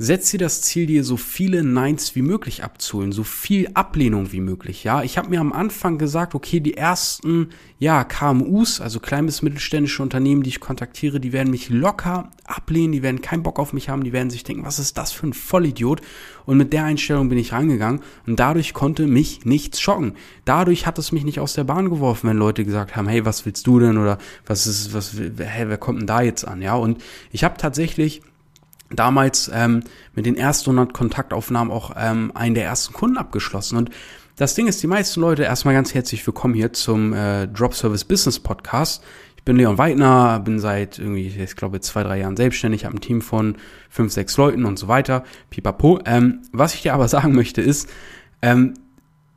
setz dir das Ziel, dir so viele Neins wie möglich abzuholen, so viel Ablehnung wie möglich. Ja, ich habe mir am Anfang gesagt, okay, die ersten ja KMUs, also klein bis mittelständische Unternehmen, die ich kontaktiere, die werden mich locker ablehnen, die werden keinen Bock auf mich haben, die werden sich denken, was ist das für ein Vollidiot? Und mit der Einstellung bin ich rangegangen und dadurch konnte mich nichts schocken. Dadurch hat es mich nicht aus der Bahn geworfen, wenn Leute gesagt haben, hey, was willst du denn oder was ist, was, hey, wer kommt denn da jetzt an? Ja, und ich habe tatsächlich damals ähm, mit den ersten 100 Kontaktaufnahmen auch ähm, einen der ersten Kunden abgeschlossen. Und das Ding ist, die meisten Leute, erstmal ganz herzlich willkommen hier zum äh, Drop Service Business Podcast. Ich bin Leon Weidner, bin seit irgendwie, ich glaube, zwei, drei Jahren selbstständig, habe ein Team von fünf, sechs Leuten und so weiter. Pipapo. Ähm, was ich dir aber sagen möchte ist, ähm,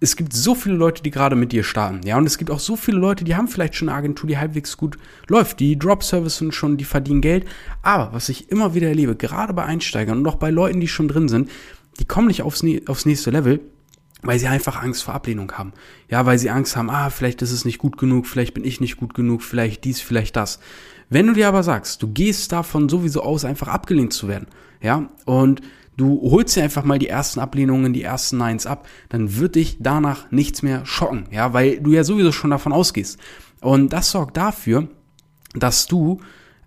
es gibt so viele Leute, die gerade mit dir starten, ja, und es gibt auch so viele Leute, die haben vielleicht schon eine Agentur, die halbwegs gut läuft, die Drop-Service sind schon, die verdienen Geld, aber was ich immer wieder erlebe, gerade bei Einsteigern und auch bei Leuten, die schon drin sind, die kommen nicht aufs, aufs nächste Level, weil sie einfach Angst vor Ablehnung haben. Ja, weil sie Angst haben, ah, vielleicht ist es nicht gut genug, vielleicht bin ich nicht gut genug, vielleicht dies, vielleicht das. Wenn du dir aber sagst, du gehst davon sowieso aus, einfach abgelehnt zu werden, ja, und du holst dir einfach mal die ersten Ablehnungen, die ersten Neins ab, dann wird dich danach nichts mehr schocken, ja, weil du ja sowieso schon davon ausgehst. Und das sorgt dafür, dass du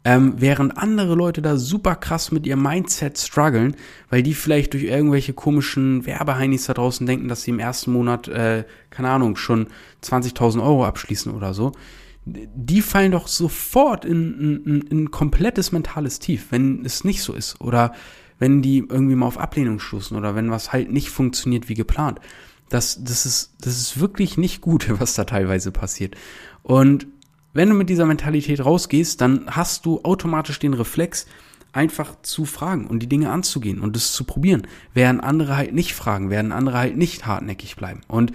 ähm, während andere Leute da super krass mit ihrem Mindset strugglen, weil die vielleicht durch irgendwelche komischen Werbeheinis da draußen denken, dass sie im ersten Monat, äh, keine Ahnung, schon 20.000 Euro abschließen oder so. Die fallen doch sofort in, in, in ein komplettes mentales Tief, wenn es nicht so ist. Oder wenn die irgendwie mal auf Ablehnung stoßen oder wenn was halt nicht funktioniert wie geplant. Das, das, ist, das ist wirklich nicht gut, was da teilweise passiert. Und wenn du mit dieser Mentalität rausgehst, dann hast du automatisch den Reflex, einfach zu fragen und die Dinge anzugehen und es zu probieren. Während andere halt nicht fragen, werden andere halt nicht hartnäckig bleiben. Und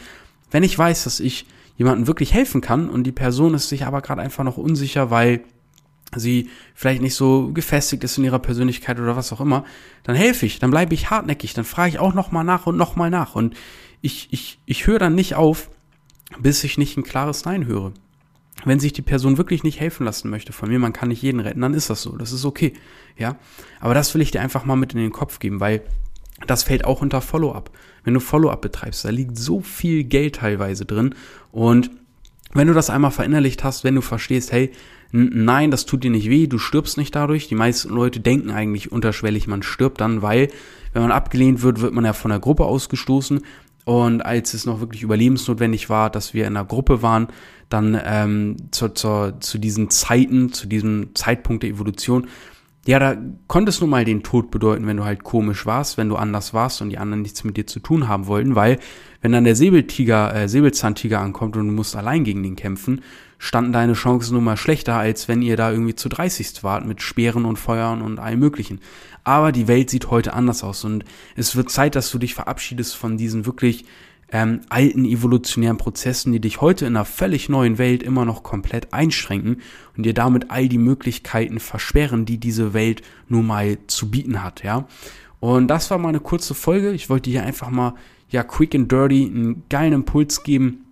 wenn ich weiß, dass ich jemandem wirklich helfen kann und die Person ist sich aber gerade einfach noch unsicher, weil sie vielleicht nicht so gefestigt ist in ihrer Persönlichkeit oder was auch immer, dann helfe ich, dann bleibe ich hartnäckig, dann frage ich auch nochmal nach und nochmal nach. Und ich, ich, ich höre dann nicht auf, bis ich nicht ein klares Nein höre. Wenn sich die Person wirklich nicht helfen lassen möchte von mir, man kann nicht jeden retten, dann ist das so, das ist okay, ja. Aber das will ich dir einfach mal mit in den Kopf geben, weil das fällt auch unter Follow-up. Wenn du Follow-up betreibst, da liegt so viel Geld teilweise drin und wenn du das einmal verinnerlicht hast, wenn du verstehst, hey, nein, das tut dir nicht weh, du stirbst nicht dadurch. Die meisten Leute denken eigentlich unterschwellig, man stirbt dann, weil wenn man abgelehnt wird, wird man ja von der Gruppe ausgestoßen. Und als es noch wirklich überlebensnotwendig war, dass wir in einer Gruppe waren, dann ähm, zu, zu, zu diesen Zeiten, zu diesem Zeitpunkt der Evolution, ja, da konnte es nun mal den Tod bedeuten, wenn du halt komisch warst, wenn du anders warst und die anderen nichts mit dir zu tun haben wollten, weil wenn dann der Säbeltiger, äh, Säbelzahntiger ankommt und du musst allein gegen den kämpfen, standen deine Chancen nun mal schlechter, als wenn ihr da irgendwie zu 30 wart mit Speeren und Feuern und allem möglichen. Aber die Welt sieht heute anders aus und es wird Zeit, dass du dich verabschiedest von diesen wirklich ähm, alten evolutionären Prozessen, die dich heute in einer völlig neuen Welt immer noch komplett einschränken und dir damit all die Möglichkeiten versperren, die diese Welt nun mal zu bieten hat, ja. Und das war mal eine kurze Folge. Ich wollte dir einfach mal, ja, quick and dirty einen geilen Impuls geben,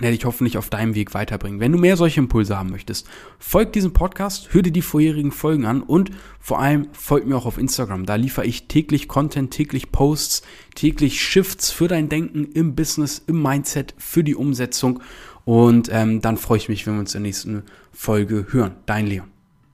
der dich hoffentlich auf deinem Weg weiterbringt. Wenn du mehr solche Impulse haben möchtest, folg diesem Podcast, hör dir die vorherigen Folgen an und vor allem folg mir auch auf Instagram. Da liefere ich täglich Content, täglich Posts, täglich Shifts für dein Denken im Business, im Mindset, für die Umsetzung. Und ähm, dann freue ich mich, wenn wir uns in der nächsten Folge hören. Dein Leon.